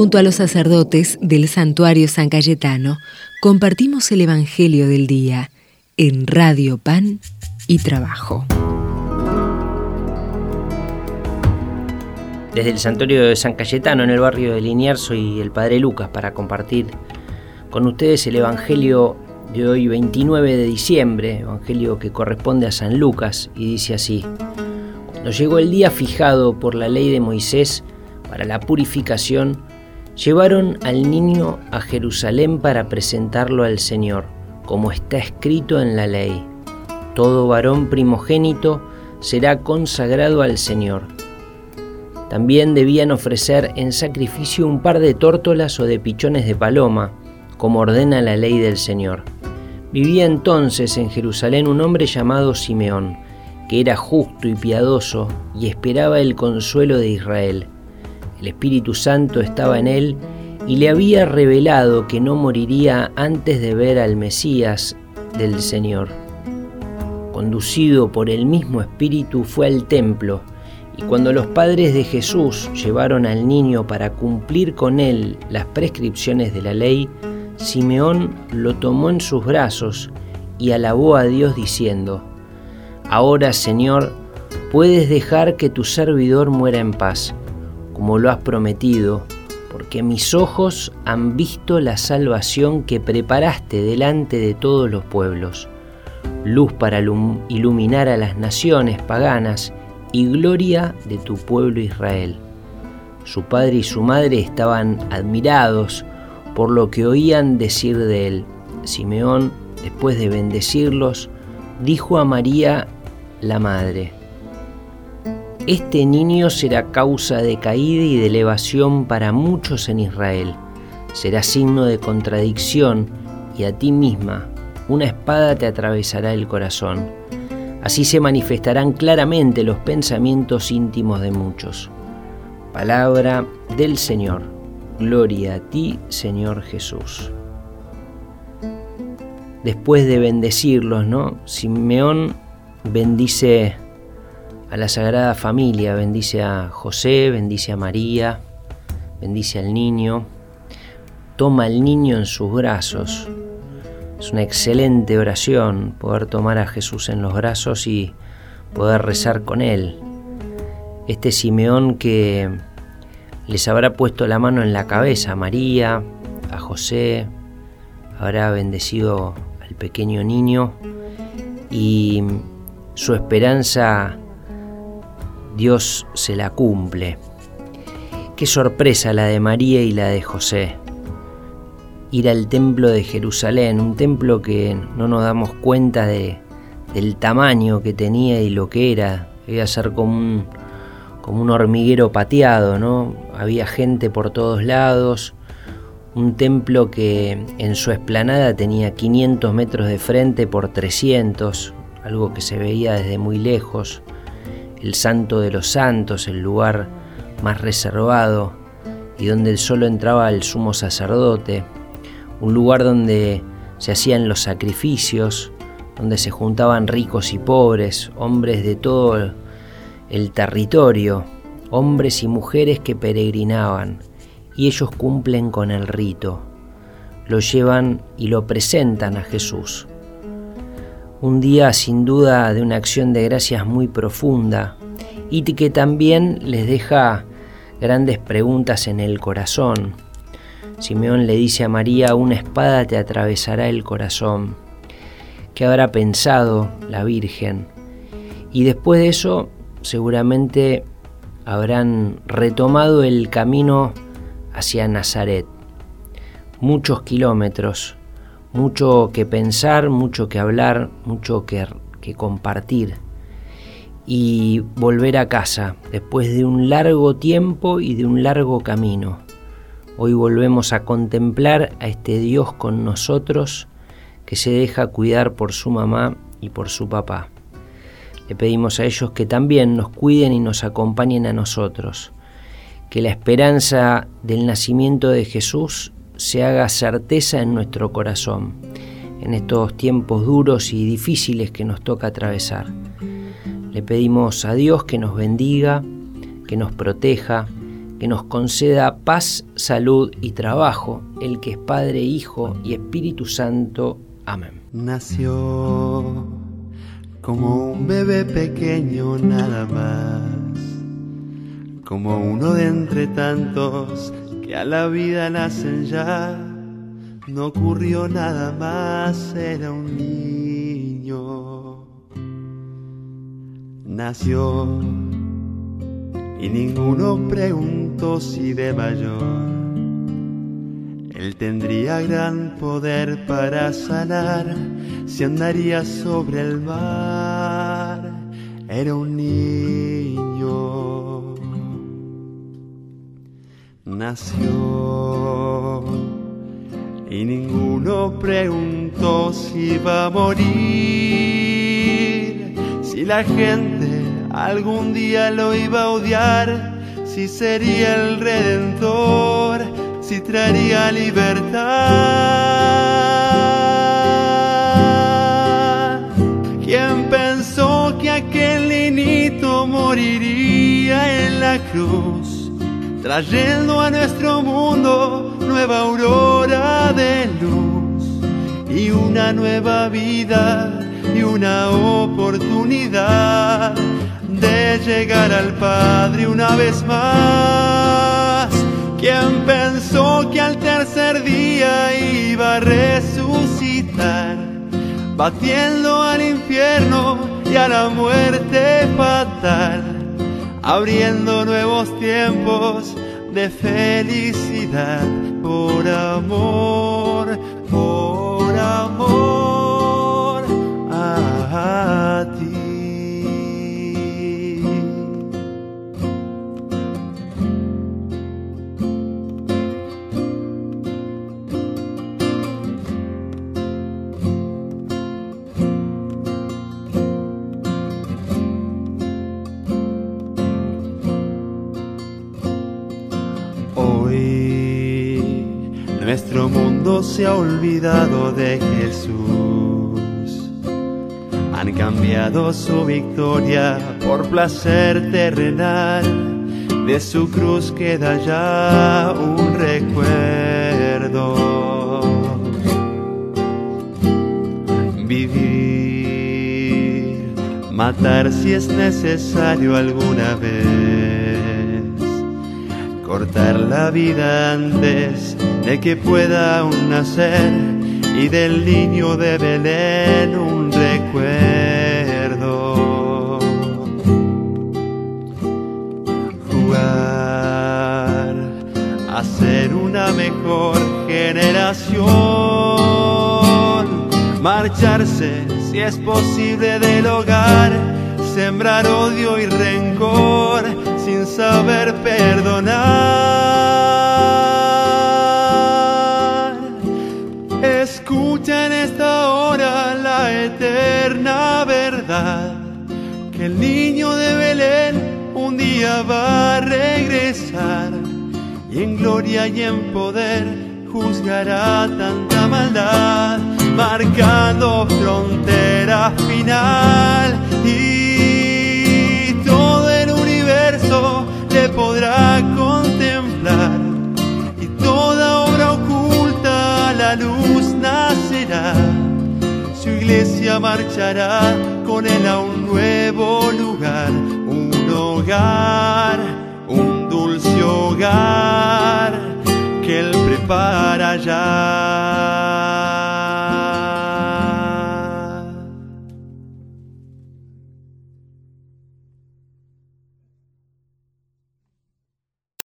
Junto a los sacerdotes del santuario San Cayetano, compartimos el Evangelio del Día en Radio Pan y Trabajo. Desde el santuario de San Cayetano, en el barrio de Liniers, soy el Padre Lucas para compartir con ustedes el Evangelio de hoy 29 de diciembre, Evangelio que corresponde a San Lucas, y dice así. Cuando llegó el día fijado por la ley de Moisés para la purificación, llevaron al niño a Jerusalén para presentarlo al Señor, como está escrito en la ley. Todo varón primogénito será consagrado al Señor. También debían ofrecer en sacrificio un par de tórtolas o de pichones de paloma, como ordena la ley del Señor. Vivía entonces en Jerusalén un hombre llamado Simeón, que era justo y piadoso y esperaba el consuelo de Israel. El Espíritu Santo estaba en él y le había revelado que no moriría antes de ver al Mesías del Señor. Conducido por el mismo Espíritu fue al templo y cuando los padres de Jesús llevaron al niño para cumplir con él las prescripciones de la ley, Simeón lo tomó en sus brazos y alabó a Dios diciendo, Ahora Señor, puedes dejar que tu servidor muera en paz, como lo has prometido, porque mis ojos han visto la salvación que preparaste delante de todos los pueblos, luz para iluminar a las naciones paganas y gloria de tu pueblo Israel. Su padre y su madre estaban admirados por lo que oían decir de él. Simeón, después de bendecirlos, dijo a María, la madre, Este niño será causa de caída y de elevación para muchos en Israel. Será signo de contradicción y a ti misma una espada te atravesará el corazón. Así se manifestarán claramente los pensamientos íntimos de muchos. Palabra del Señor. Gloria a ti, Señor Jesús. Después de bendecirlos, ¿no? Simeón bendice a la Sagrada Familia, bendice a José, bendice a María, bendice al niño, toma al niño en sus brazos. Es una excelente oración poder tomar a Jesús en los brazos y poder rezar con él. Este Simeón que les habrá puesto la mano en la cabeza a María, a José, habrá bendecido al pequeño niño y su esperanza Dios se la cumple. Qué sorpresa la de María y la de José. Ir al templo de Jerusalén, un templo que no nos damos cuenta de, del tamaño que tenía y lo que era. Debía ser como un, como un hormiguero pateado, ¿no? Había gente por todos lados, un templo que en su esplanada tenía 500 metros de frente por 300, algo que se veía desde muy lejos, el santo de los santos, el lugar más reservado y donde solo entraba el sumo sacerdote, un lugar donde se hacían los sacrificios, donde se juntaban ricos y pobres, hombres de todo el territorio, hombres y mujeres que peregrinaban, y ellos cumplen con el rito, lo llevan y lo presentan a Jesús. Un día sin duda de una acción de gracias muy profunda y que también les deja grandes preguntas en el corazón. Simeón le dice a María, una espada te atravesará el corazón. ¿Qué habrá pensado la Virgen? Y después de eso seguramente habrán retomado el camino hacia Nazaret. Muchos kilómetros, mucho que pensar, mucho que hablar, mucho que, compartir. Y volver a casa después de un largo tiempo y de un largo camino. Hoy volvemos a contemplar a este Dios con nosotros que se deja cuidar por su mamá y por su papá. Le pedimos a ellos que también nos cuiden y nos acompañen a nosotros, que la esperanza del nacimiento de Jesús se haga certeza en nuestro corazón, en estos tiempos duros y difíciles que nos toca atravesar. Le pedimos a Dios que nos bendiga, que nos proteja, que nos conceda paz, salud y trabajo, el que es Padre, Hijo y Espíritu Santo. Amén. Nació como un bebé pequeño nada más, como uno de entre tantos a la vida nacen ya. No ocurrió nada más, era un niño. Nació y ninguno preguntó si de mayor él tendría gran poder para sanar si andaría sobre el mar. Era un niño. Nació. Y ninguno preguntó si iba a morir, si la gente algún día lo iba a odiar, si sería el redentor, si traería libertad. ¿Quién pensó que aquel niñito moriría en la cruz, trayendo a nuestro mundo nueva aurora de luz y una nueva vida y una oportunidad de llegar al Padre una vez más. ¿Quién pensó que al tercer día iba a resucitar, batiendo al infierno y a la muerte fatal, abriendo nuevos tiempos de felicidad por amor, por amor nuestro mundo se ha olvidado de Jesús. Han cambiado su victoria por placer terrenal. De su cruz queda ya un recuerdo. Vivir, matar si es necesario alguna vez cortar la vida antes de que pueda aún nacer y del niño de Belén un recuerdo. Jugar a ser una mejor generación, marcharse si es posible del hogar, sembrar odio y rencor sin saber perdonar. Verdad, que el niño de Belén un día va a regresar y en gloria y en poder juzgará tanta maldad, marcando frontera final marchará con él a un nuevo lugar, un hogar, un dulce hogar que él prepara ya.